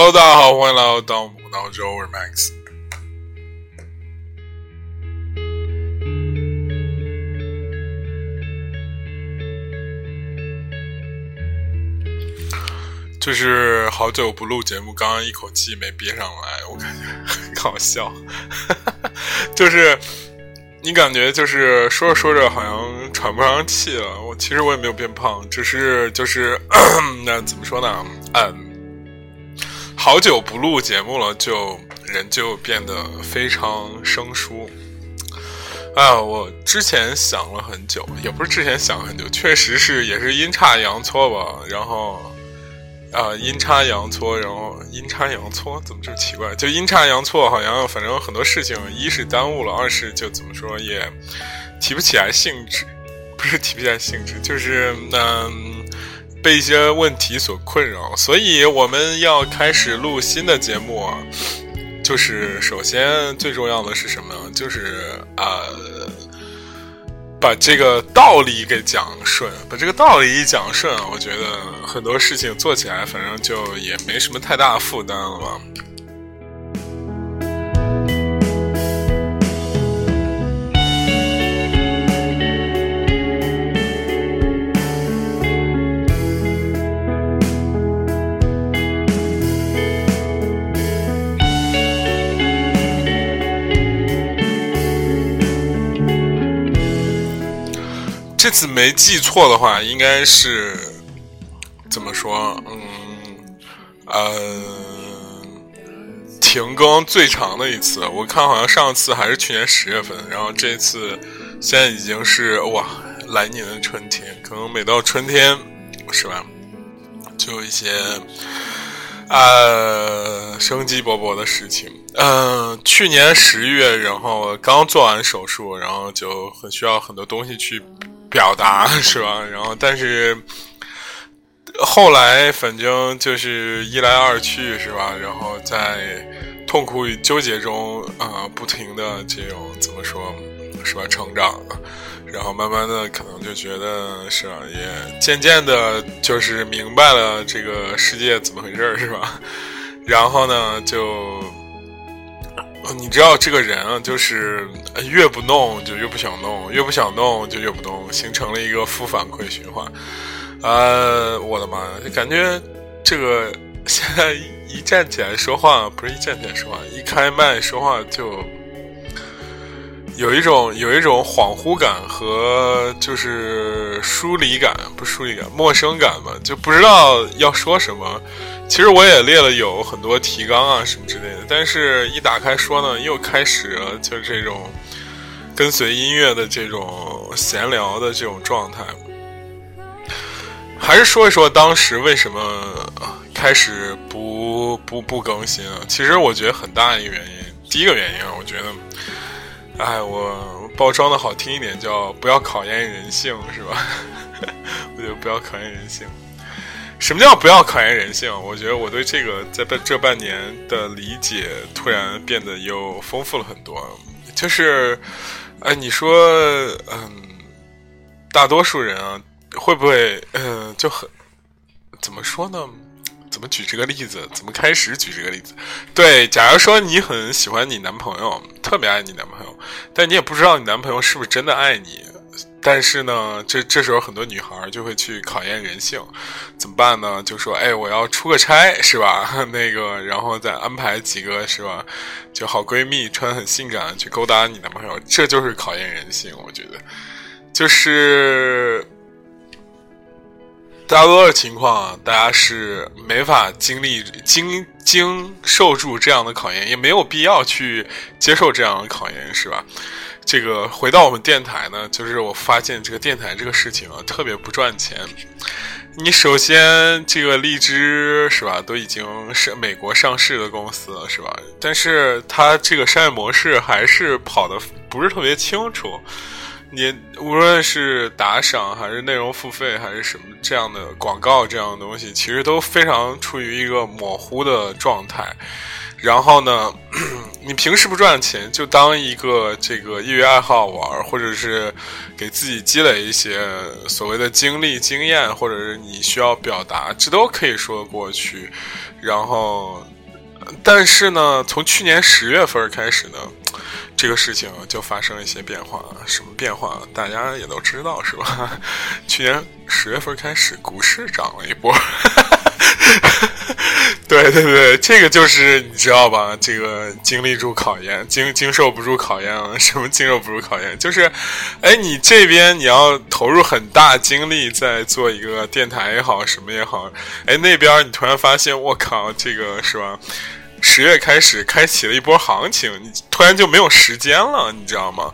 Hello，大家好，欢迎来到当木脑周，我是 Max。就是好久不录节目，刚刚一口气没憋上来，我感觉很搞笑。就是你感觉就是说着说着好像喘不上气了。我其实我也没有变胖，只是就是 那怎么说呢？嗯。好久不录节目了，就人就变得非常生疏。啊，我之前想了很久，也不是之前想很久，确实是也是阴差阳错吧。然后，啊，阴差阳错，然后阴差阳错怎么这么奇怪？就阴差阳错，好像反正很多事情，一是耽误了，二是就怎么说也提不起来兴致，不是提不起来兴致，就是嗯。被一些问题所困扰，所以我们要开始录新的节目。就是首先最重要的是什么？就是呃，把这个道理给讲顺。把这个道理一讲顺，我觉得很多事情做起来，反正就也没什么太大负担了吧。这次没记错的话，应该是怎么说？嗯，呃，停更最长的一次，我看好像上次还是去年十月份，然后这次现在已经是哇，来年的春天，可能每到春天是吧，就有一些呃生机勃勃的事情。嗯，去年十月，然后刚做完手术，然后就很需要很多东西去。表达是吧？然后，但是后来反正就是一来二去是吧？然后在痛苦与纠结中啊，不停的这种怎么说是吧？成长，然后慢慢的可能就觉得是吧？也渐渐的，就是明白了这个世界怎么回事是吧？然后呢，就。你知道这个人啊，就是越不弄就越不想弄，越不想弄就越不弄，形成了一个负反馈循环。呃，我的妈呀，就感觉这个现在一站起来说话，不是一站起来说话，一开麦说话就有一种有一种恍惚感和就是疏离感，不疏离感，陌生感吧，就不知道要说什么。其实我也列了有很多提纲啊什么之类的，但是一打开说呢，又开始了就这种跟随音乐的这种闲聊的这种状态。还是说一说当时为什么开始不不不更新啊？其实我觉得很大一个原因，第一个原因啊，我觉得，哎，我包装的好听一点叫不要考验人性，是吧？我觉得不要考验人性。什么叫不要考验人性？我觉得我对这个在半这半年的理解突然变得又丰富了很多。就是，哎，你说，嗯，大多数人啊，会不会，嗯，就很怎么说呢？怎么举这个例子？怎么开始举这个例子？对，假如说你很喜欢你男朋友，特别爱你男朋友，但你也不知道你男朋友是不是真的爱你。但是呢，这这时候很多女孩就会去考验人性，怎么办呢？就说，哎，我要出个差，是吧？那个，然后再安排几个，是吧？就好闺蜜穿很性感去勾搭你男朋友，这就是考验人性。我觉得，就是大多的情况，大家是没法经历、经经受住这样的考验，也没有必要去接受这样的考验，是吧？这个回到我们电台呢，就是我发现这个电台这个事情啊，特别不赚钱。你首先这个荔枝是吧，都已经是美国上市的公司了是吧？但是它这个商业模式还是跑的不是特别清楚。你无论是打赏还是内容付费还是什么这样的广告这样的东西，其实都非常处于一个模糊的状态。然后呢，你平时不赚钱，就当一个这个业余爱好玩，或者是给自己积累一些所谓的经历、经验，或者是你需要表达，这都可以说得过去。然后，但是呢，从去年十月份开始呢。这个事情就发生了一些变化，什么变化？大家也都知道是吧？去年十月份开始，股市涨了一波。哈哈哈 对对对，这个就是你知道吧？这个经历住考验，经经受不住考验了。什么经受不住考验？就是，哎，你这边你要投入很大精力在做一个电台也好，什么也好，哎，那边你突然发现，我靠，这个是吧？十月开始开启了一波行情，你突然就没有时间了，你知道吗？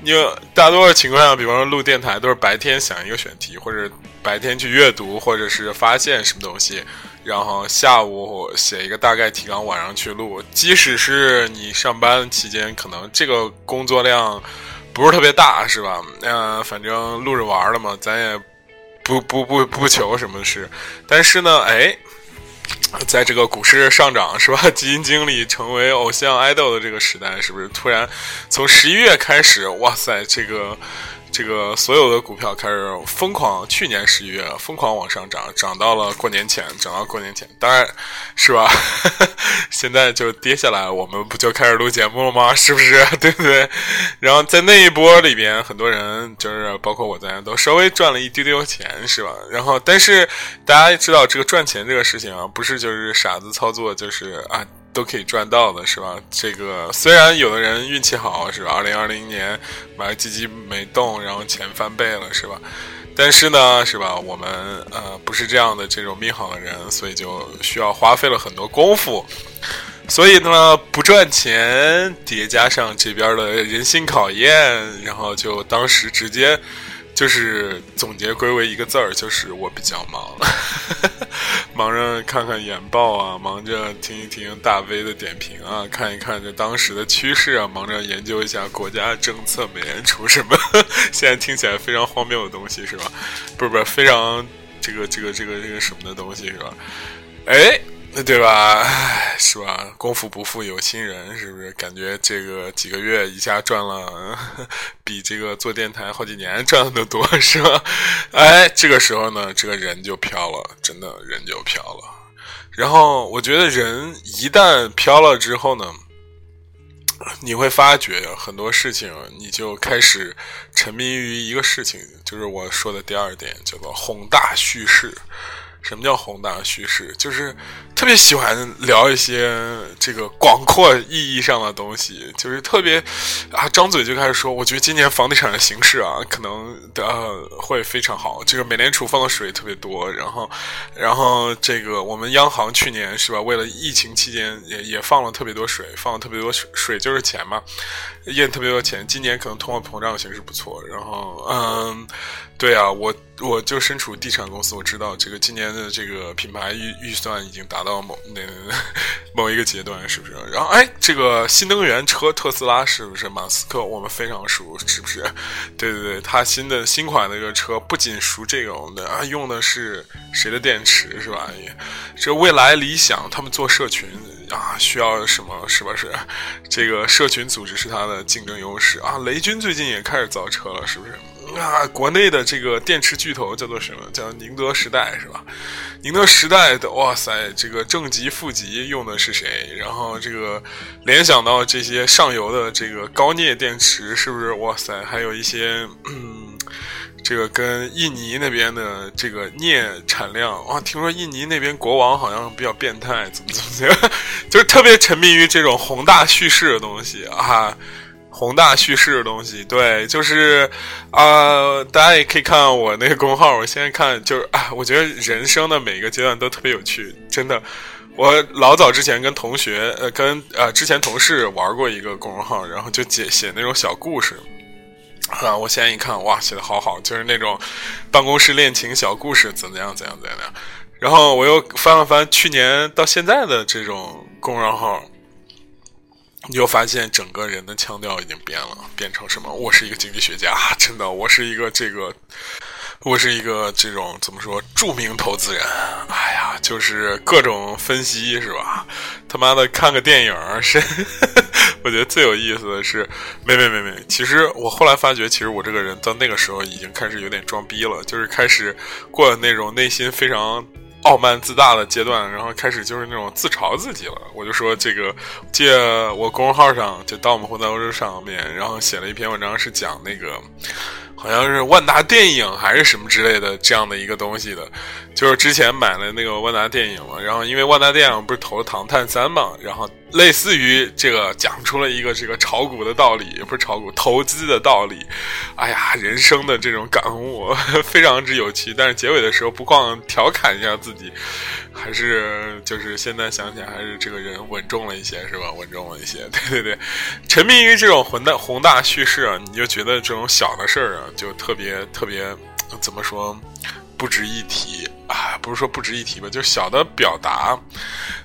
你大多数情况下，比方说录电台，都是白天想一个选题，或者白天去阅读，或者是发现什么东西，然后下午写一个大概提纲，晚上去录。即使是你上班期间，可能这个工作量不是特别大，是吧？嗯，反正录着玩了嘛，咱也不不不不求什么事。但是呢，哎。在这个股市上涨是吧？基金经理成为偶像 idol 的这个时代，是不是突然从十一月开始？哇塞，这个。这个所有的股票开始疯狂，去年十一月疯狂往上涨，涨到了过年前，涨到过年前，当然是吧？现在就跌下来，我们不就开始录节目了吗？是不是？对不对？然后在那一波里边，很多人就是包括我在内，都稍微赚了一丢丢钱，是吧？然后，但是大家知道这个赚钱这个事情啊，不是就是傻子操作，就是啊。都可以赚到的是吧？这个虽然有的人运气好是吧？二零二零年买基金没动，然后钱翻倍了是吧？但是呢是吧？我们呃不是这样的这种命好的人，所以就需要花费了很多功夫。所以呢不赚钱叠加上这边的人心考验，然后就当时直接。就是总结归为一个字儿，就是我比较忙，忙着看看研报啊，忙着听一听大 V 的点评啊，看一看这当时的趋势啊，忙着研究一下国家政策，美联储什么，现在听起来非常荒谬的东西是吧？不是不是，非常这个这个这个这个什么的东西是吧？哎。那对吧？是吧？功夫不负有心人，是不是？感觉这个几个月一下赚了，比这个做电台好几年赚的都多，是吧？哎，这个时候呢，这个人就飘了，真的人就飘了。然后我觉得人一旦飘了之后呢，你会发觉很多事情，你就开始沉迷于一个事情，就是我说的第二点，叫做宏大叙事。什么叫宏大叙事？就是特别喜欢聊一些这个广阔意义上的东西，就是特别啊，张嘴就开始说，我觉得今年房地产的形势啊，可能呃会非常好。这个美联储放的水特别多，然后，然后这个我们央行去年是吧，为了疫情期间也也放了特别多水，放了特别多水，水就是钱嘛，印特别多钱。今年可能通货膨胀形势不错，然后嗯。对啊，我我就身处地产公司，我知道这个今年的这个品牌预预算已经达到某那 某一个阶段，是不是？然后哎，这个新能源车特斯拉是不是？马斯克我们非常熟，是不是？对对对，他新的新款的一个车不仅熟这种的啊，用的是谁的电池是吧？这未来理想他们做社群啊，需要什么？是不是？这个社群组织是他的竞争优势啊。雷军最近也开始造车了，是不是？啊，国内的这个电池巨头叫做什么？叫宁德时代是吧？宁德时代的哇塞，这个正极、负极用的是谁？然后这个联想到这些上游的这个高镍电池，是不是？哇塞，还有一些嗯，这个跟印尼那边的这个镍产量哇，听说印尼那边国王好像比较变态，怎么怎么样？就是特别沉迷于这种宏大叙事的东西啊。宏大叙事的东西，对，就是，啊，大家也可以看我那个公号。我现在看，就是啊，我觉得人生的每个阶段都特别有趣，真的。我老早之前跟同学，呃，跟呃之前同事玩过一个公众号，然后就写写那种小故事，啊，我现在一看，哇，写的好好，就是那种办公室恋情小故事，怎么样，怎样，怎样。然后我又翻了翻去年到现在的这种公众号。你就发现整个人的腔调已经变了，变成什么？我是一个经济学家，真的，我是一个这个，我是一个这种怎么说著名投资人？哎呀，就是各种分析是吧？他妈的看个电影是，我觉得最有意思的是，没没没没，其实我后来发觉，其实我这个人到那个时候已经开始有点装逼了，就是开始过那种内心非常。傲慢自大的阶段，然后开始就是那种自嘲自己了。我就说这个，借我公众号上就到我们混在欧洲上面，然后写了一篇文章，是讲那个。好像是万达电影还是什么之类的这样的一个东西的，就是之前买了那个万达电影嘛，然后因为万达电影不是投了《唐探三》嘛，然后类似于这个讲出了一个这个炒股的道理，不是炒股投资的道理，哎呀，人生的这种感悟 非常之有趣，但是结尾的时候不光调侃一下自己。还是就是现在想起来，还是这个人稳重了一些，是吧？稳重了一些，对对对。沉迷于这种宏大宏大叙事啊，你就觉得这种小的事儿啊，就特别特别怎么说不值一提啊？不是说不值一提吧，就小的表达，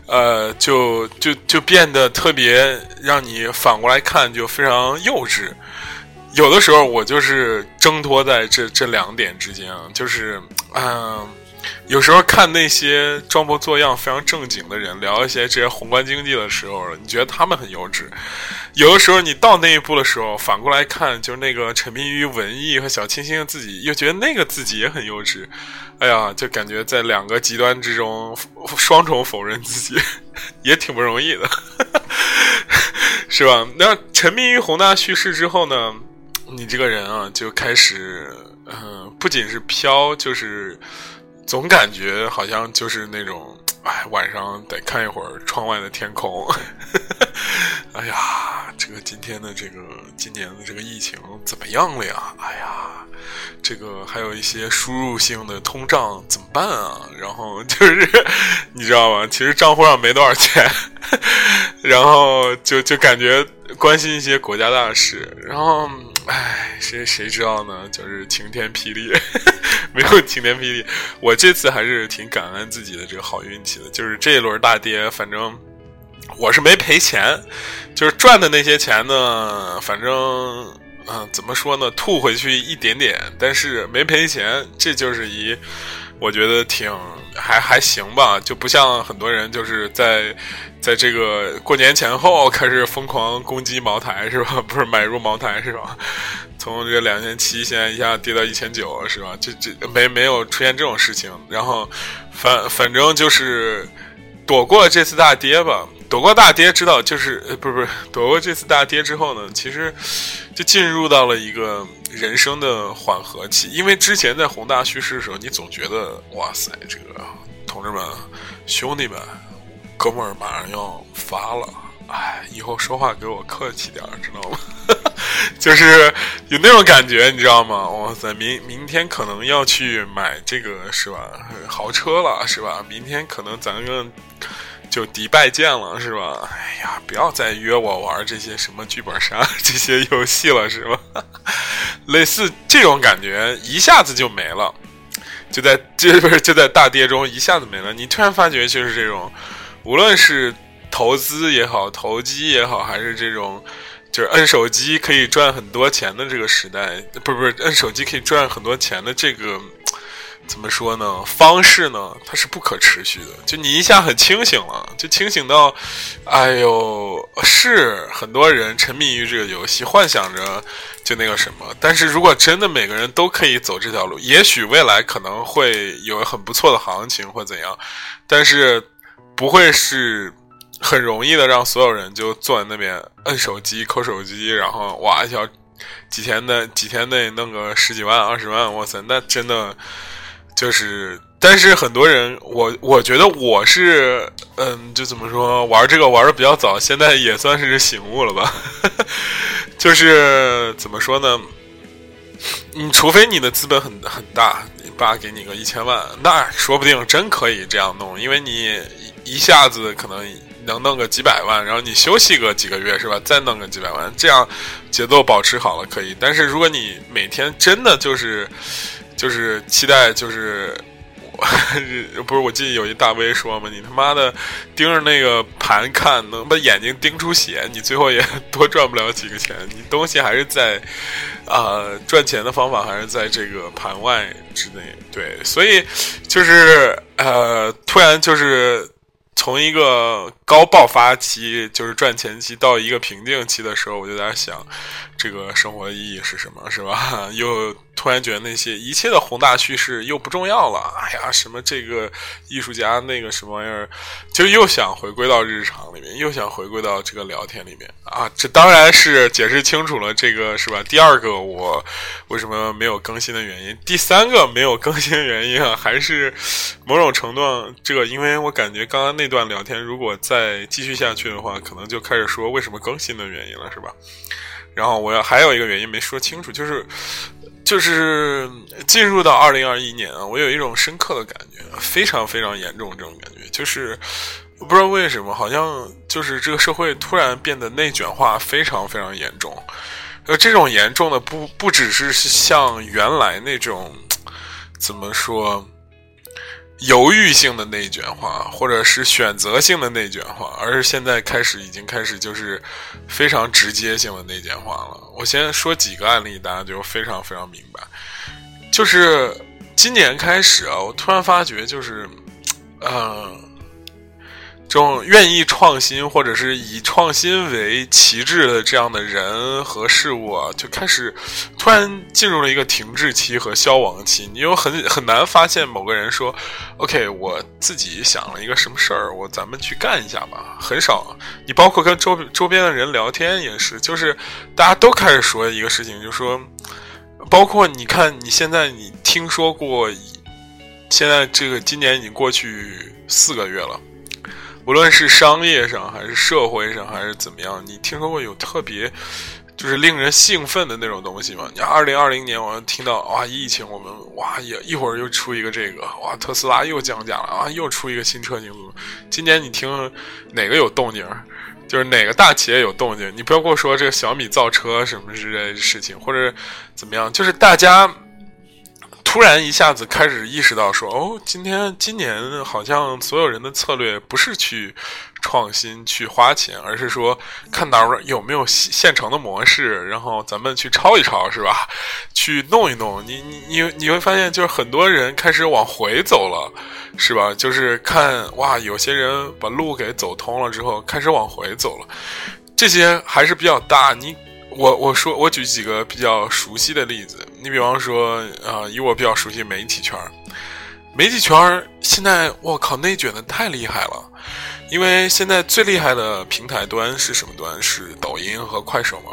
呃，就就就变得特别让你反过来看就非常幼稚。有的时候我就是挣脱在这这两点之间，就是嗯。有时候看那些装模作样、非常正经的人聊一些这些宏观经济的时候，你觉得他们很幼稚；有的时候你到那一步的时候，反过来看，就是那个沉迷于文艺和小清新的自己，又觉得那个自己也很幼稚。哎呀，就感觉在两个极端之中双重否认自己，也挺不容易的，是吧？那沉迷于宏大叙事之后呢，你这个人啊，就开始，嗯，不仅是飘，就是。总感觉好像就是那种，哎，晚上得看一会儿窗外的天空。哎呀，这个今天的这个今年的这个疫情怎么样了呀？哎呀，这个还有一些输入性的通胀怎么办啊？然后就是 你知道吗？其实账户上没多少钱，然后就就感觉关心一些国家大事，然后。唉，谁谁知道呢？就是晴天霹雳，没有晴天霹雳。我这次还是挺感恩自己的这个好运气的，就是这一轮大跌，反正我是没赔钱，就是赚的那些钱呢，反正嗯，怎么说呢，吐回去一点点，但是没赔钱，这就是一，我觉得挺还还行吧，就不像很多人就是在。在这个过年前后开始疯狂攻击茅台是吧？不是买入茅台是吧？从这个两千七现在一下跌到一千九是吧？这这没没有出现这种事情。然后反反正就是躲过这次大跌吧。躲过大跌，知道就是不是不是躲过这次大跌之后呢？其实就进入到了一个人生的缓和期。因为之前在宏大叙事的时候，你总觉得哇塞，这个同志们兄弟们。哥们儿马上要发了，哎，以后说话给我客气点儿，知道吗？就是有那种感觉，你知道吗？哇塞，明明天可能要去买这个是吧？豪车了是吧？明天可能咱们就迪拜见了是吧？哎呀，不要再约我玩这些什么剧本杀 这些游戏了是吧？类似这种感觉一下子就没了，就在就不是就在大跌中一下子没了。你突然发觉就是这种。无论是投资也好，投机也好，还是这种就是摁手机可以赚很多钱的这个时代，不是不是摁手机可以赚很多钱的这个怎么说呢？方式呢？它是不可持续的。就你一下很清醒了，就清醒到，哎呦，是很多人沉迷于这个游戏，幻想着就那个什么。但是如果真的每个人都可以走这条路，也许未来可能会有很不错的行情或怎样，但是。不会是很容易的，让所有人就坐在那边摁手机、抠手机，然后哇一条几天的几天内弄个十几万、二十万，哇塞，那真的就是。但是很多人，我我觉得我是，嗯，就怎么说，玩这个玩的比较早，现在也算是醒悟了吧。就是怎么说呢？你除非你的资本很很大，你爸给你个一千万，那说不定真可以这样弄，因为你。一下子可能能弄个几百万，然后你休息个几个月是吧？再弄个几百万，这样节奏保持好了可以。但是如果你每天真的就是就是期待就是。不是，我记得有一大 V 说嘛，你他妈的盯着那个盘看，能把眼睛盯出血，你最后也 多赚不了几个钱。你东西还是在啊，赚钱的方法还是在这个盘外之内。对，所以就是呃，突然就是从一个高爆发期，就是赚钱期，到一个瓶颈期的时候，我就在想，这个生活的意义是什么，是吧？又。突然觉得那些一切的宏大叙事又不重要了。哎呀，什么这个艺术家那个什么玩意儿，就又想回归到日常里面，又想回归到这个聊天里面啊。这当然是解释清楚了这个是吧？第二个我为什么没有更新的原因，第三个没有更新的原因啊，还是某种程度这个，因为我感觉刚刚那段聊天如果在再继续下去的话，可能就开始说为什么更新的原因了，是吧？然后我要还有一个原因没说清楚，就是。就是进入到二零二一年啊，我有一种深刻的感觉，非常非常严重这种感觉，就是不知道为什么，好像就是这个社会突然变得内卷化，非常非常严重。呃，这种严重的不不只是像原来那种怎么说？犹豫性的内卷化，或者是选择性的内卷化，而是现在开始已经开始就是非常直接性的内卷化了。我先说几个案例，大家就非常非常明白。就是今年开始啊，我突然发觉，就是，呃。这种愿意创新或者是以创新为旗帜的这样的人和事物啊，就开始突然进入了一个停滞期和消亡期。你又很很难发现某个人说：“OK，我自己想了一个什么事儿，我咱们去干一下吧。”很少。你包括跟周周边的人聊天也是，就是大家都开始说一个事情，就说，包括你看你现在你听说过，现在这个今年已经过去四个月了。无论是商业上还是社会上还是怎么样，你听说过有特别就是令人兴奋的那种东西吗？你二零二零年，我听到哇，疫情，我们哇也一会儿又出一个这个，哇，特斯拉又降价了啊，又出一个新车型。今年你听哪个有动静？就是哪个大企业有动静？你不要跟我说这个小米造车什么之类的事情，或者怎么样？就是大家。突然一下子开始意识到，说哦，今天今年好像所有人的策略不是去创新、去花钱，而是说看哪儿有没有现成的模式，然后咱们去抄一抄，是吧？去弄一弄。你你你你会发现，就是很多人开始往回走了，是吧？就是看哇，有些人把路给走通了之后，开始往回走了。这些还是比较大。你。我我说我举几个比较熟悉的例子，你比方说啊，以我比较熟悉媒体圈媒体圈现在我靠内卷的太厉害了，因为现在最厉害的平台端是什么端？是抖音和快手嘛？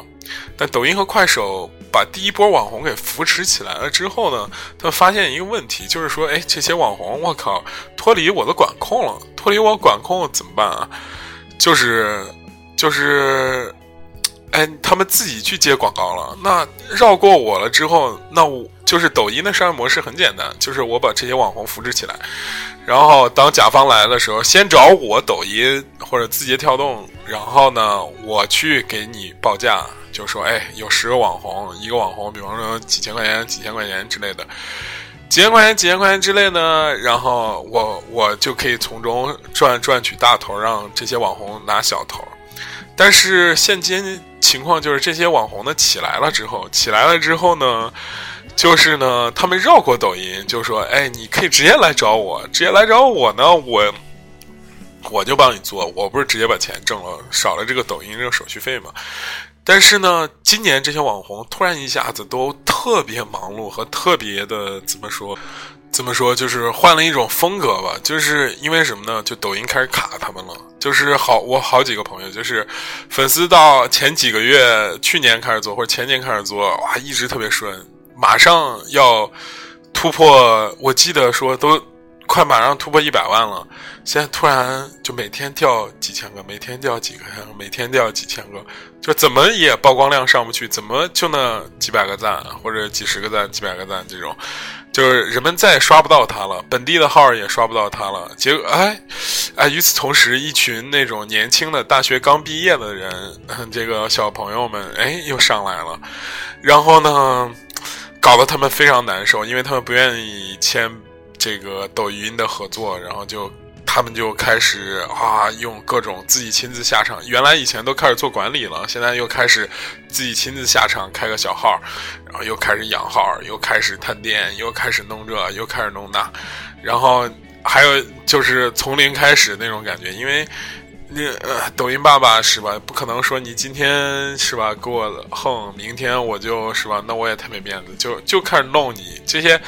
但抖音和快手把第一波网红给扶持起来了之后呢，他发现一个问题，就是说，哎，这些网红我靠脱离我的管控了，脱离我管控怎么办啊？就是就是。哎，他们自己去接广告了，那绕过我了之后，那我就是抖音的商业模式很简单，就是我把这些网红扶持起来，然后当甲方来的时候，先找我抖音或者字节跳动，然后呢，我去给你报价，就说，哎，有十个网红，一个网红，比方说几千块钱、几千块钱之类的，几千块钱、几千块钱之类的，然后我我就可以从中赚赚取大头，让这些网红拿小头。但是现今情况就是这些网红呢起来了之后，起来了之后呢，就是呢他们绕过抖音，就说：“哎，你可以直接来找我，直接来找我呢，我我就帮你做，我不是直接把钱挣了，少了这个抖音这个手续费嘛。”但是呢，今年这些网红突然一下子都特别忙碌和特别的怎么说？怎么说？就是换了一种风格吧。就是因为什么呢？就抖音开始卡他们了。就是好，我好几个朋友，就是粉丝到前几个月，去年开始做或者前年开始做，哇，一直特别顺。马上要突破，我记得说都快马上突破一百万了。现在突然就每天掉几千个，每天掉几个，每天掉几千个，就怎么也曝光量上不去，怎么就那几百个赞或者几十个赞、几百个赞这种。就是人们再也刷不到他了，本地的号也刷不到他了。结果，哎，哎，与此同时，一群那种年轻的大学刚毕业的人，这个小朋友们，哎，又上来了。然后呢，搞得他们非常难受，因为他们不愿意签这个抖音的合作，然后就。他们就开始啊，用各种自己亲自下场。原来以前都开始做管理了，现在又开始自己亲自下场，开个小号，然后又开始养号，又开始探店，又开始弄这，又开始弄那。然后还有就是从零开始那种感觉，因为你呃，抖音爸爸是吧？不可能说你今天是吧给我横，明天我就是吧，那我也太没面子，就就开始弄你这些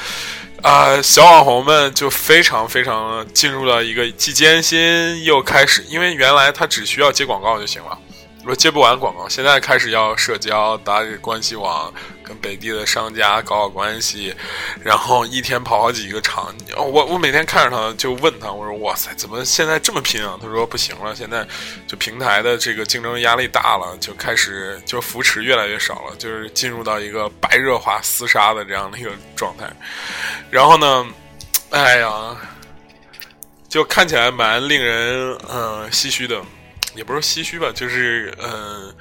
啊小网红们就非常非常进入了一个既艰辛又开始，因为原来他只需要接广告就行了。如果接不完广告，现在开始要社交，打理关系网，跟本地的商家搞好关系，然后一天跑好几个场。我我每天看着他，就问他，我说：“哇塞，怎么现在这么拼啊？”他说：“不行了，现在就平台的这个竞争压力大了，就开始就扶持越来越少了，就是进入到一个白热化厮杀的这样的一个状态。然后呢，哎呀，就看起来蛮令人嗯唏嘘的。”也不是唏嘘吧，就是嗯，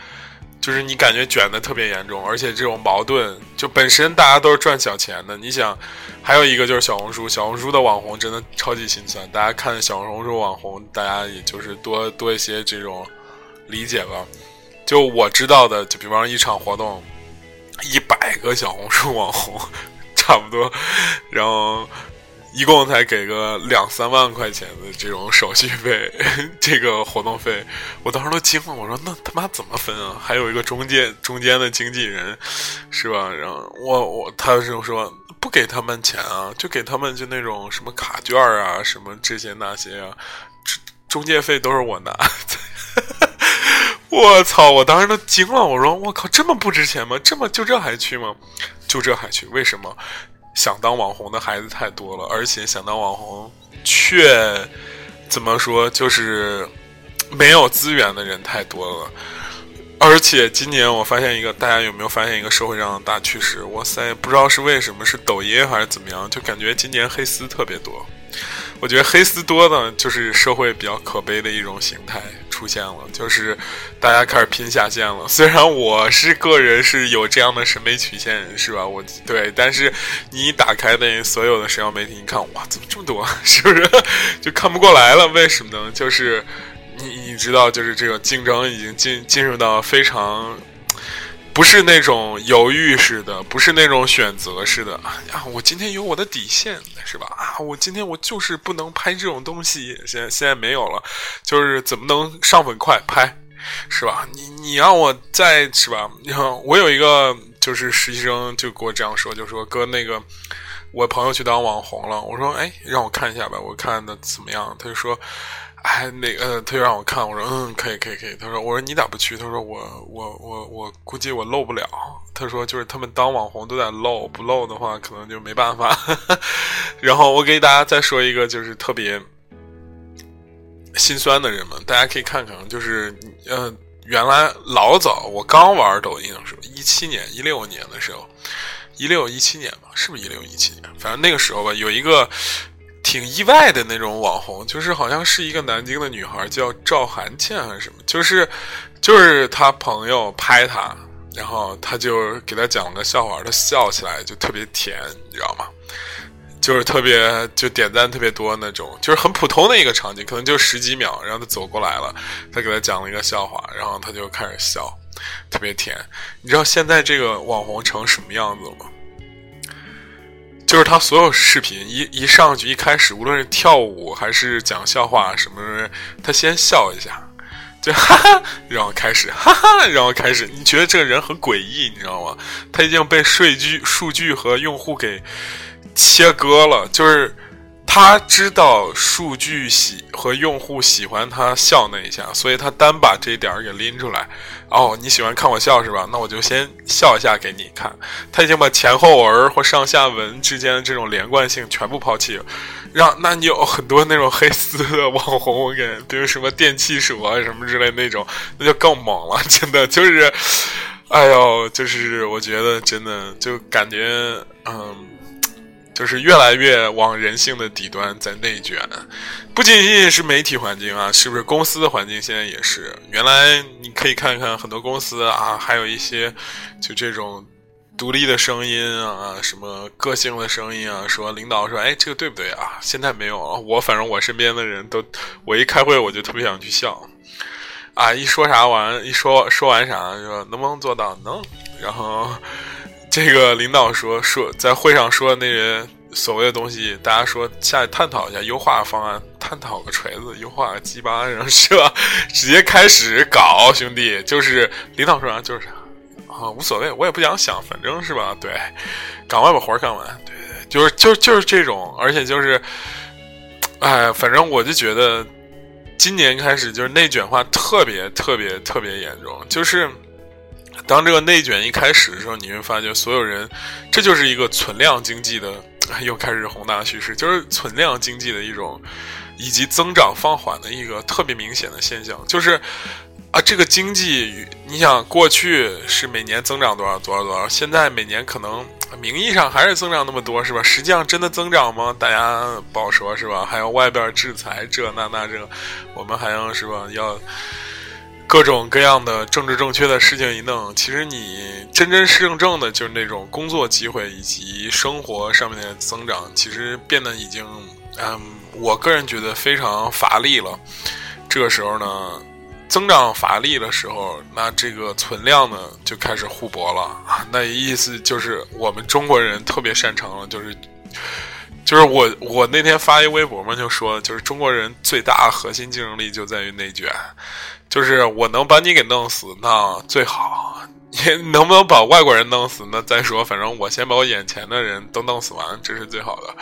就是你感觉卷的特别严重，而且这种矛盾，就本身大家都是赚小钱的。你想，还有一个就是小红书，小红书的网红真的超级心酸。大家看小红书网红，大家也就是多多一些这种理解吧。就我知道的，就比方说一场活动，一百个小红书网红，差不多，然后。一共才给个两三万块钱的这种手续费，这个活动费，我当时都惊了。我说那他妈怎么分啊？还有一个中介中间的经纪人，是吧？然后我我他就说不给他们钱啊，就给他们就那种什么卡券啊，什么这些那些啊，中介费都是我拿。我操！我当时都惊了。我说我靠，这么不值钱吗？这么就这还去吗？就这还去？为什么？想当网红的孩子太多了，而且想当网红却怎么说，就是没有资源的人太多了。而且今年我发现一个，大家有没有发现一个社会上的大趋势？哇塞，不知道是为什么，是抖音还是怎么样，就感觉今年黑丝特别多。我觉得黑丝多呢，就是社会比较可悲的一种形态出现了，就是大家开始拼下线了。虽然我是个人是有这样的审美曲线，是吧？我对，但是你打开那所有的社交媒体，你看，哇，怎么这么多？是不是就看不过来了？为什么呢？就是你你知道，就是这个竞争已经进进入到非常。不是那种犹豫式的，不是那种选择式的啊！我今天有我的底线，是吧？啊，我今天我就是不能拍这种东西，现现在没有了，就是怎么能上粉快拍，是吧？你你让我再是吧？你 看我有一个就是实习生就给我这样说，就说哥那个我朋友去当网红了，我说哎，让我看一下吧，我看的怎么样？他就说。哎，那个，他就让我看，我说，嗯，可以，可以，可以。他说，我说你咋不去？他说，我，我，我，我估计我露不了。他说，就是他们当网红都在露，不露的话，可能就没办法。然后我给大家再说一个，就是特别心酸的人们，大家可以看看，就是，呃，原来老早我刚玩抖音的时候，一七年、一六年的时候，一六一七年吧，是不是一六一七年？反正那个时候吧，有一个。挺意外的那种网红，就是好像是一个南京的女孩，叫赵涵倩还是什么，就是，就是他朋友拍她，然后他就给她讲了个笑话，她笑起来就特别甜，你知道吗？就是特别就点赞特别多那种，就是很普通的一个场景，可能就十几秒，然后她走过来了，他给她讲了一个笑话，然后她就开始笑，特别甜。你知道现在这个网红成什么样子了吗？就是他所有视频一一上去，一开始无论是跳舞还是讲笑话什么，他先笑一下，就哈哈，然后开始哈哈，然后开始。你觉得这个人很诡异，你知道吗？他已经被数据、数据和用户给切割了，就是。他知道数据喜和用户喜欢他笑那一下，所以他单把这一点儿给拎出来。哦，你喜欢看我笑是吧？那我就先笑一下给你看。他已经把前后文或上下文之间的这种连贯性全部抛弃了，让那你有很多那种黑丝的网红我给，比如什么电气蛇什么之类那种，那就更猛了。真的就是，哎呦，就是我觉得真的就感觉嗯。就是越来越往人性的底端在内卷，不仅仅是媒体环境啊，是不是公司的环境现在也是？原来你可以看看很多公司啊，还有一些就这种独立的声音啊，什么个性的声音啊，说领导说，哎，这个对不对啊？现在没有了，我反正我身边的人都，我一开会我就特别想去笑，啊，一说啥完，一说说完啥，说能不能做到？能，然后。这个领导说说在会上说的那些所谓的东西，大家说下去探讨一下优化方案，探讨个锤子，优化个鸡巴，然后是吧？直接开始搞，兄弟，就是领导说啥就是啥啊，无所谓，我也不想想，反正是吧？对，赶快把活干完，对对，就是就就是这种，而且就是，哎，反正我就觉得今年开始就是内卷化特别特别特别严重，就是。当这个内卷一开始的时候，你会发觉所有人，这就是一个存量经济的 又开始宏大叙事，就是存量经济的一种，以及增长放缓的一个特别明显的现象，就是啊，这个经济，你想过去是每年增长多少多少多少，现在每年可能名义上还是增长那么多，是吧？实际上真的增长吗？大家不好说，是吧？还有外边制裁这那那这，我们还要是吧？要。各种各样的政治正确的事情一弄，其实你真真正正的，就是那种工作机会以及生活上面的增长，其实变得已经，嗯，我个人觉得非常乏力了。这个时候呢，增长乏力的时候，那这个存量呢就开始互搏了。那意思就是我们中国人特别擅长了，就是，就是我我那天发一微博嘛，就说就是中国人最大核心竞争力就在于内卷。就是我能把你给弄死，那最好；你能不能把外国人弄死，那再说。反正我先把我眼前的人都弄死完，这是最好的。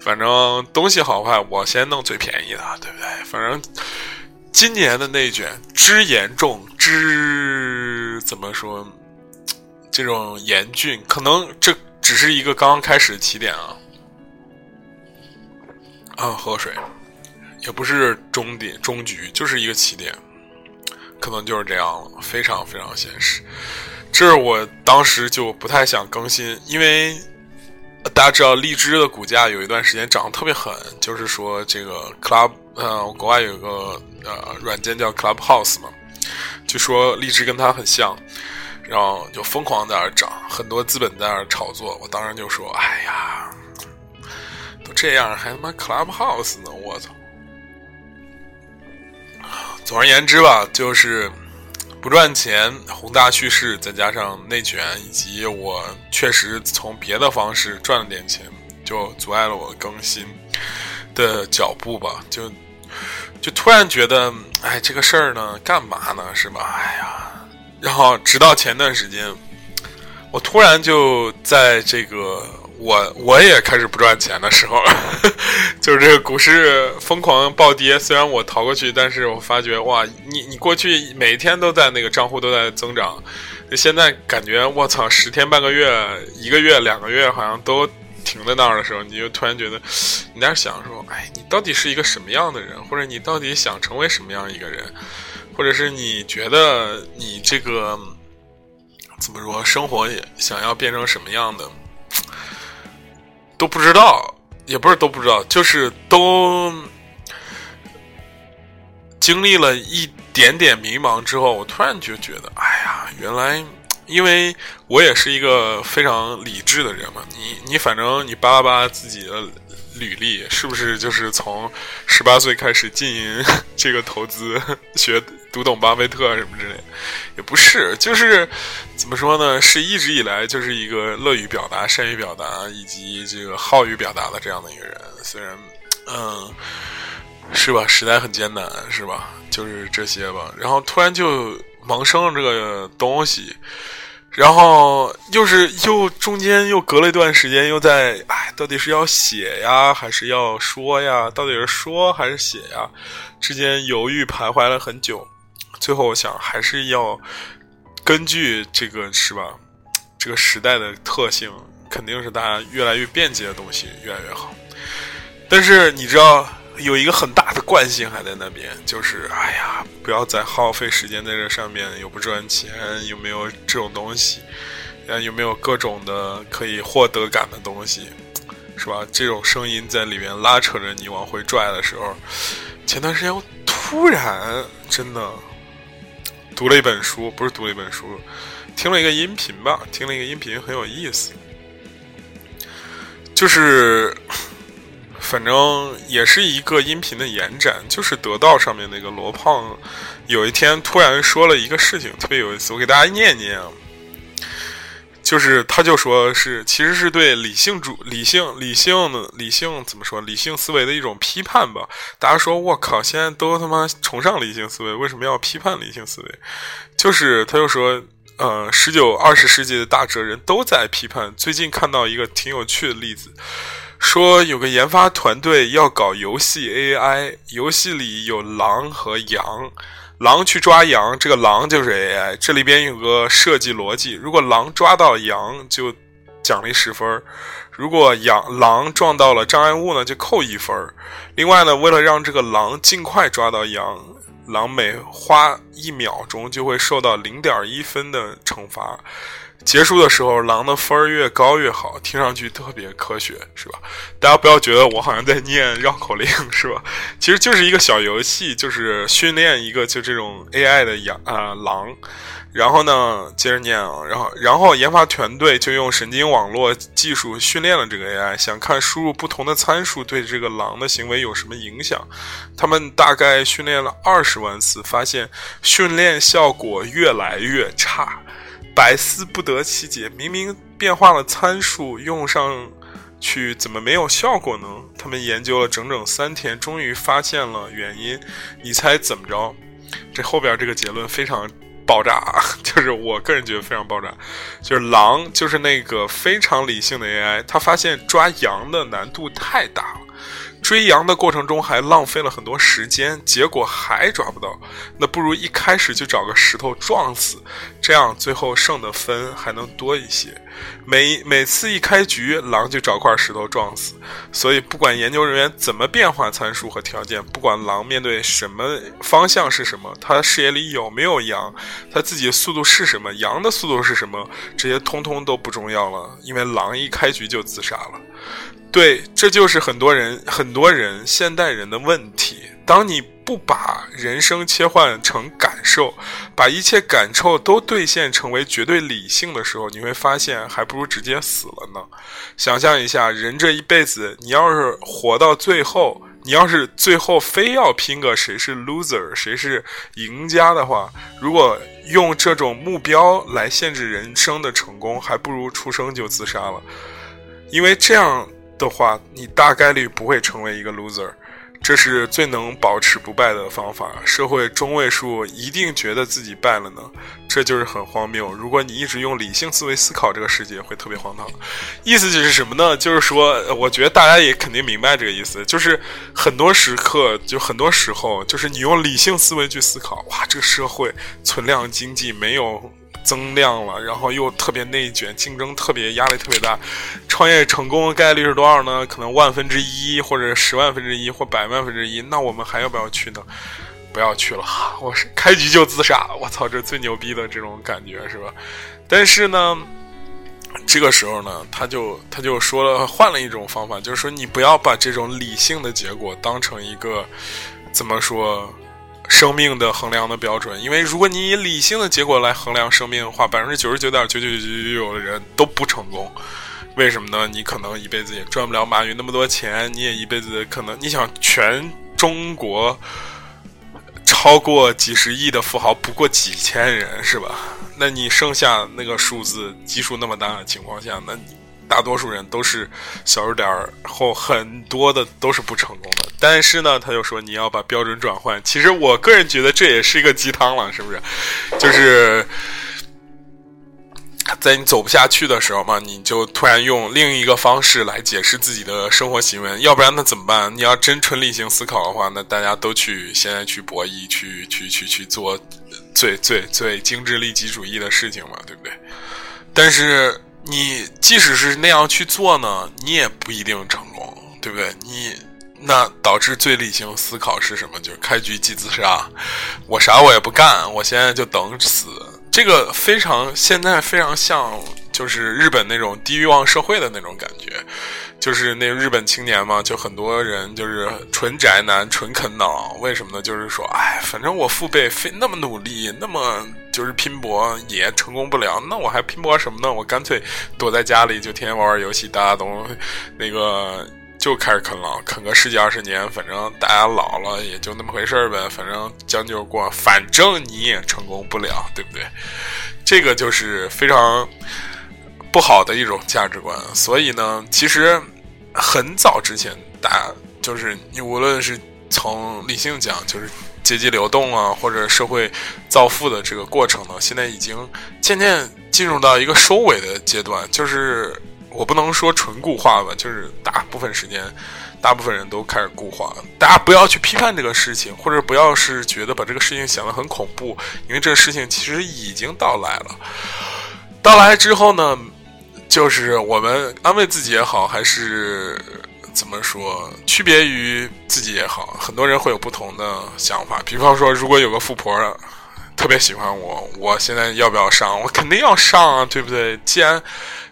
反正东西好坏，我先弄最便宜的，对不对？反正今年的内卷之严重之怎么说？这种严峻，可能这只是一个刚刚开始的起点啊。啊，喝水，也不是终点终局，就是一个起点。可能就是这样了，非常非常现实。这是我当时就不太想更新，因为大家知道荔枝的股价有一段时间涨得特别狠，就是说这个 Club，呃，国外有一个呃软件叫 Clubhouse 嘛，就说荔枝跟它很像，然后就疯狂在那涨，很多资本在那炒作。我当时就说：“哎呀，都这样还他妈 Clubhouse 呢，我操！”总而言之吧，就是不赚钱、宏大叙事，再加上内卷，以及我确实从别的方式赚了点钱，就阻碍了我更新的脚步吧。就就突然觉得，哎，这个事儿呢，干嘛呢？是吧？哎呀，然后直到前段时间，我突然就在这个。我我也开始不赚钱的时候，就是这个股市疯狂暴跌。虽然我逃过去，但是我发觉哇，你你过去每天都在那个账户都在增长，现在感觉我操，十天半个月、一个月、两个月好像都停在那儿的时候，你就突然觉得，你在想说，哎，你到底是一个什么样的人，或者你到底想成为什么样一个人，或者是你觉得你这个怎么说，生活也想要变成什么样的？都不知道，也不是都不知道，就是都经历了一点点迷茫之后，我突然就觉得，哎呀，原来，因为我也是一个非常理智的人嘛，你你反正你扒拉扒自己的。履历是不是就是从十八岁开始经营 这个投资，学读懂巴菲特什么之类？也不是，就是怎么说呢？是一直以来就是一个乐于表达、善于表达以及这个好于表达的这样的一个人。虽然，嗯，是吧？时代很艰难，是吧？就是这些吧。然后突然就萌生了这个东西。然后又是又中间又隔了一段时间，又在哎，到底是要写呀，还是要说呀？到底是说还是写呀？之间犹豫徘徊了很久，最后我想还是要根据这个是吧？这个时代的特性，肯定是大家越来越便捷的东西越来越好。但是你知道？有一个很大的惯性还在那边，就是哎呀，不要再耗费时间在这上面，又不赚钱，有没有这种东西？啊，有没有各种的可以获得感的东西，是吧？这种声音在里面拉扯着你往回拽的时候，前段时间我突然真的读了一本书，不是读了一本书，听了一个音频吧，听了一个音频很有意思，就是。反正也是一个音频的延展，就是得到上面那个罗胖，有一天突然说了一个事情，特别有意思，我给大家念念啊。就是他就说是其实是对理性主理性理性的理性怎么说理性思维的一种批判吧。大家说我靠，现在都他妈崇尚理性思维，为什么要批判理性思维？就是他就说，呃，十九二十世纪的大哲人都在批判。最近看到一个挺有趣的例子，说有个研发团队要搞游戏 AI，游戏里有狼和羊。狼去抓羊，这个狼就是 AI。这里边有个设计逻辑：如果狼抓到羊，就奖励十分；如果羊狼撞到了障碍物呢，就扣一分。另外呢，为了让这个狼尽快抓到羊，狼每花一秒钟就会受到零点一分的惩罚。结束的时候，狼的分儿越高越好，听上去特别科学，是吧？大家不要觉得我好像在念绕口令，是吧？其实就是一个小游戏，就是训练一个就这种 AI 的羊啊狼。然后呢，接着念啊，然后然后研发团队就用神经网络技术训练了这个 AI，想看输入不同的参数对这个狼的行为有什么影响。他们大概训练了二十万次，发现训练效果越来越差。百思不得其解，明明变化了参数，用上去怎么没有效果呢？他们研究了整整三天，终于发现了原因。你猜怎么着？这后边这个结论非常爆炸，就是我个人觉得非常爆炸。就是狼，就是那个非常理性的 AI，他发现抓羊的难度太大了。追羊的过程中还浪费了很多时间，结果还抓不到，那不如一开始就找个石头撞死，这样最后剩的分还能多一些。每每次一开局，狼就找块石头撞死。所以不管研究人员怎么变化参数和条件，不管狼面对什么方向是什么，它视野里有没有羊，它自己速度是什么，羊的速度是什么，这些通通都不重要了，因为狼一开局就自杀了。对，这就是很多人、很多人现代人的问题。当你不把人生切换成感受，把一切感受都兑现成为绝对理性的时候，你会发现还不如直接死了呢。想象一下，人这一辈子，你要是活到最后，你要是最后非要拼个谁是 loser，谁是赢家的话，如果用这种目标来限制人生的成功，还不如出生就自杀了，因为这样。的话，你大概率不会成为一个 loser，这是最能保持不败的方法。社会中位数一定觉得自己败了呢，这就是很荒谬。如果你一直用理性思维思考这个世界，会特别荒唐。意思就是什么呢？就是说，我觉得大家也肯定明白这个意思，就是很多时刻，就很多时候，就是你用理性思维去思考，哇，这个社会存量经济没有。增量了，然后又特别内卷，竞争特别，压力特别大。创业成功的概率是多少呢？可能万分之一，或者十万分之一，或百万分之一。那我们还要不要去呢？不要去了，我是开局就自杀。我操，这最牛逼的这种感觉是吧？但是呢，这个时候呢，他就他就说了，换了一种方法，就是说你不要把这种理性的结果当成一个怎么说？生命的衡量的标准，因为如果你以理性的结果来衡量生命的话，百分之九十九点九九九九九九的人都不成功。为什么呢？你可能一辈子也赚不了马云那么多钱，你也一辈子可能你想全中国超过几十亿的富豪不过几千人，是吧？那你剩下那个数字基数那么大的情况下，那你。大多数人都是小数点后很多的都是不成功的，但是呢，他就说你要把标准转换。其实我个人觉得这也是一个鸡汤了，是不是？就是在你走不下去的时候嘛，你就突然用另一个方式来解释自己的生活行为，要不然那怎么办？你要真纯理性思考的话，那大家都去现在去博弈，去去去去做最最最精致利己主义的事情嘛，对不对？但是。你即使是那样去做呢，你也不一定成功，对不对？你那导致最理性思考是什么？就是开局即自杀，我啥我也不干，我现在就等死。这个非常现在非常像，就是日本那种低欲望社会的那种感觉。就是那日本青年嘛，就很多人就是纯宅男、纯啃脑。为什么呢？就是说，哎，反正我父辈非那么努力，那么就是拼搏也成功不了，那我还拼搏什么呢？我干脆躲在家里，就天天玩玩游戏，大家都那个就开始啃老，啃个十几二十年，反正大家老了也就那么回事儿呗，反正将就过，反正你也成功不了，对不对？这个就是非常。不好的一种价值观。所以呢，其实很早之前，大家就是你无论是从理性讲，就是阶级流动啊，或者社会造富的这个过程呢，现在已经渐渐进入到一个收尾的阶段。就是我不能说纯固化吧，就是大部分时间。大部分人都开始固化，大家不要去批判这个事情，或者不要是觉得把这个事情想得很恐怖，因为这个事情其实已经到来了。到来之后呢，就是我们安慰自己也好，还是怎么说，区别于自己也好，很多人会有不同的想法。比方说，如果有个富婆特别喜欢我，我现在要不要上？我肯定要上啊，对不对？既然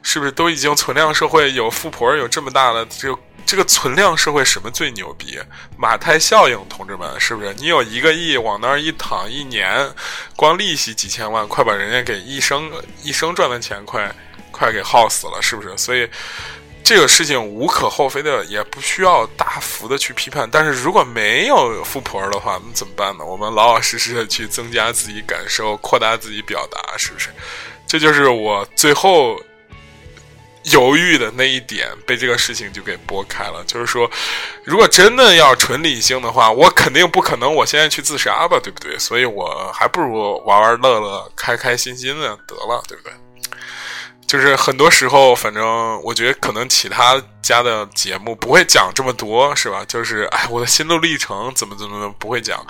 是不是都已经存量社会，有富婆有这么大的这。这个存量社会什么最牛逼？马太效应，同志们，是不是？你有一个亿往那儿一躺，一年光利息几千万，快把人家给一生一生赚的钱快快给耗死了，是不是？所以这个事情无可厚非的，也不需要大幅的去批判。但是如果没有富婆的话，那怎么办呢？我们老老实实的去增加自己感受，扩大自己表达，是不是？这就是我最后。犹豫的那一点被这个事情就给拨开了，就是说，如果真的要纯理性的话，我肯定不可能我现在去自杀吧，对不对？所以我还不如玩玩乐乐，开开心心的得了，对不对？就是很多时候，反正我觉得可能其他家的节目不会讲这么多，是吧？就是哎，我的心路历程怎么怎么怎么不会讲，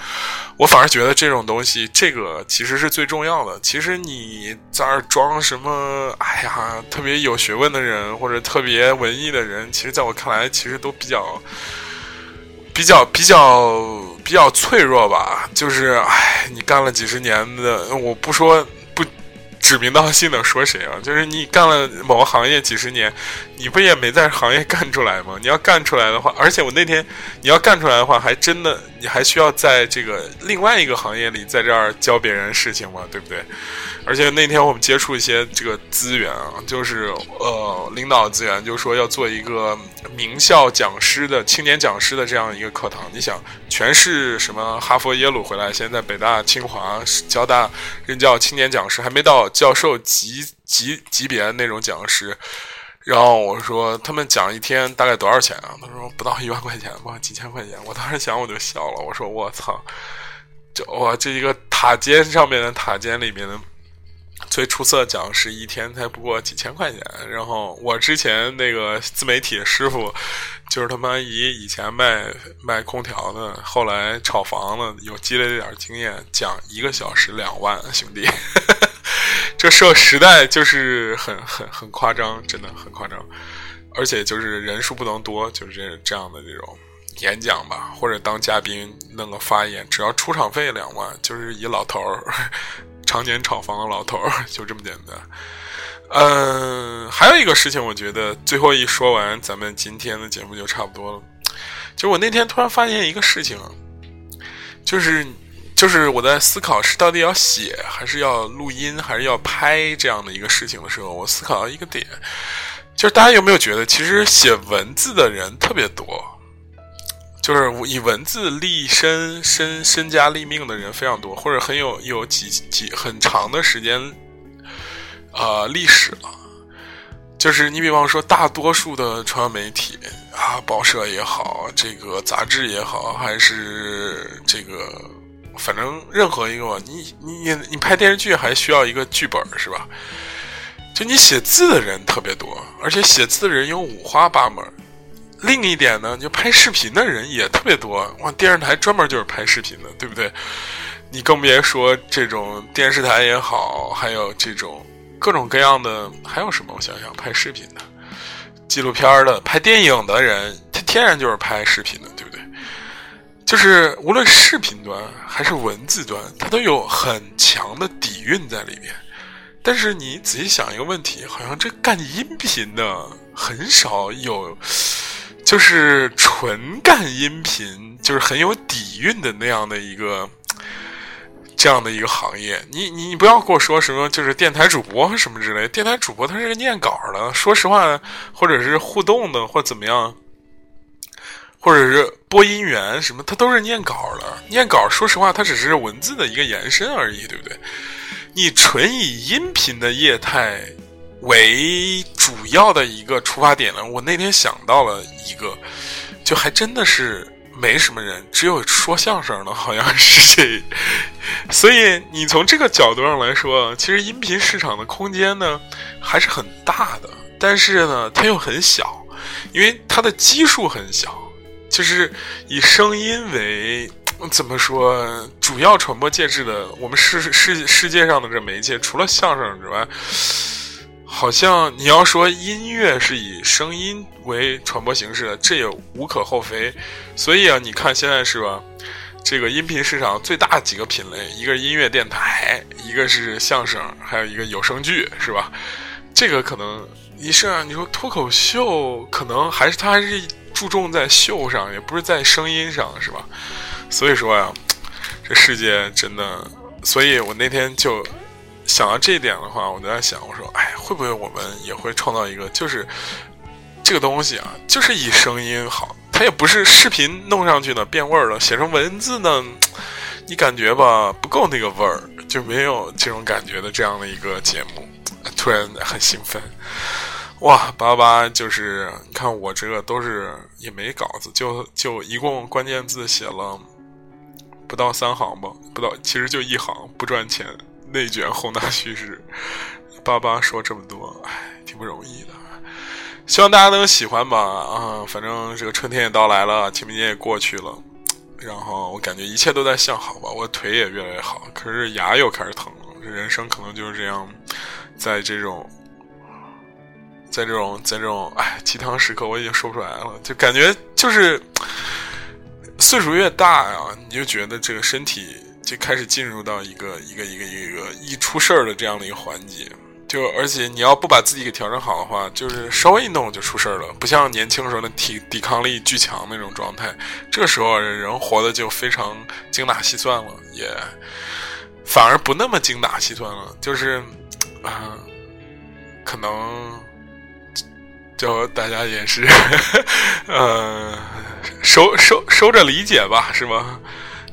我反而觉得这种东西，这个其实是最重要的。其实你在那装什么？哎呀，特别有学问的人或者特别文艺的人，其实在我看来，其实都比较比较比较比较脆弱吧。就是哎，你干了几十年的，我不说。指名道姓的说谁啊？就是你干了某个行业几十年，你不也没在行业干出来吗？你要干出来的话，而且我那天你要干出来的话，还真的你还需要在这个另外一个行业里，在这儿教别人事情吗？对不对？而且那天我们接触一些这个资源啊，就是呃领导资源，就说要做一个名校讲师的青年讲师的这样一个课堂。你想，全是什么哈佛、耶鲁回来，现在北大、清华、交大任教青年讲师，还没到教授级级级别的那种讲师。然后我说他们讲一天大概多少钱啊？他说不到一万块钱吧，几千块钱。我当时想我就笑了，我说我操，这我这一个塔尖上面的塔尖里面的。最出色讲师一天才不过几千块钱，然后我之前那个自媒体师傅，就是他妈以以前卖卖空调的，后来炒房的，有积累点经验，讲一个小时两万，兄弟，这社时代就是很很很夸张，真的很夸张，而且就是人数不能多，就是这这样的这种演讲吧，或者当嘉宾弄个发言，只要出场费两万，就是一老头儿。常年炒房的老头儿就这么简单，嗯，还有一个事情，我觉得最后一说完，咱们今天的节目就差不多了。就我那天突然发现一个事情，就是就是我在思考是到底要写还是要录音还是要拍这样的一个事情的时候，我思考到一个点，就是大家有没有觉得，其实写文字的人特别多。就是以文字立身身身家立命的人非常多，或者很有有几几很长的时间，呃，历史了。就是你比方说，大多数的传统媒体啊，报社也好，这个杂志也好，还是这个，反正任何一个，你你你拍电视剧还需要一个剧本是吧？就你写字的人特别多，而且写字的人有五花八门。另一点呢，就拍视频的人也特别多。哇，电视台专门就是拍视频的，对不对？你更别说这种电视台也好，还有这种各种各样的，还有什么？我想想，拍视频的、纪录片的、拍电影的人，他天然就是拍视频的，就是无论视频端还是文字端，它都有很强的底蕴在里面。但是你仔细想一个问题，好像这干音频的很少有。就是纯干音频，就是很有底蕴的那样的一个这样的一个行业。你你不要跟我说什么就是电台主播什么之类，电台主播他是念稿的，说实话，或者是互动的或怎么样，或者是播音员什么，他都是念稿的。念稿，说实话，它只是文字的一个延伸而已，对不对？你纯以音频的业态。为主要的一个出发点呢，我那天想到了一个，就还真的是没什么人，只有说相声的，好像是谁。所以你从这个角度上来说，其实音频市场的空间呢还是很大的，但是呢它又很小，因为它的基数很小，就是以声音为怎么说主要传播介质的，我们世世世界上的这媒介，除了相声之外。好像你要说音乐是以声音为传播形式的，这也无可厚非。所以啊，你看现在是吧？这个音频市场最大几个品类，一个音乐电台，一个是相声，还有一个有声剧，是吧？这个可能你是啊，你说脱口秀，可能还是它还是注重在秀上，也不是在声音上，是吧？所以说呀，这世界真的，所以我那天就。想到这一点的话，我就在想，我说，哎，会不会我们也会创造一个，就是这个东西啊，就是以声音好，它也不是视频弄上去的变味儿了，写成文字呢，你感觉吧不够那个味儿，就没有这种感觉的这样的一个节目，突然很兴奋，哇，八八就是你看我这个都是也没稿子，就就一共关键字写了不到三行吧，不到，其实就一行，不赚钱。内卷宏大叙事，爸爸说这么多，唉，挺不容易的。希望大家能喜欢吧。啊，反正这个春天也到来了，清明节也过去了，然后我感觉一切都在向好吧。我腿也越来越好，可是牙又开始疼了。这人生可能就是这样，在这种，在这种，在这种，唉，鸡汤时刻，我已经说不出来了。就感觉就是岁数越大呀，你就觉得这个身体。就开始进入到一个一个一个一个一出事儿的这样的一个环节，就而且你要不把自己给调整好的话，就是稍微一动就出事儿了。不像年轻时候的体抵抗力巨强那种状态，这时候人活的就非常精打细算了，也反而不那么精打细算了。就是啊，可能就大家也是 呃收收收着理解吧，是吗？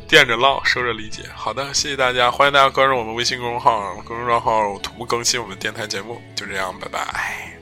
垫着唠，收着理解。好的，谢谢大家，欢迎大家关注我们微信公众号，公众账号同步更新我们电台节目。就这样，拜拜。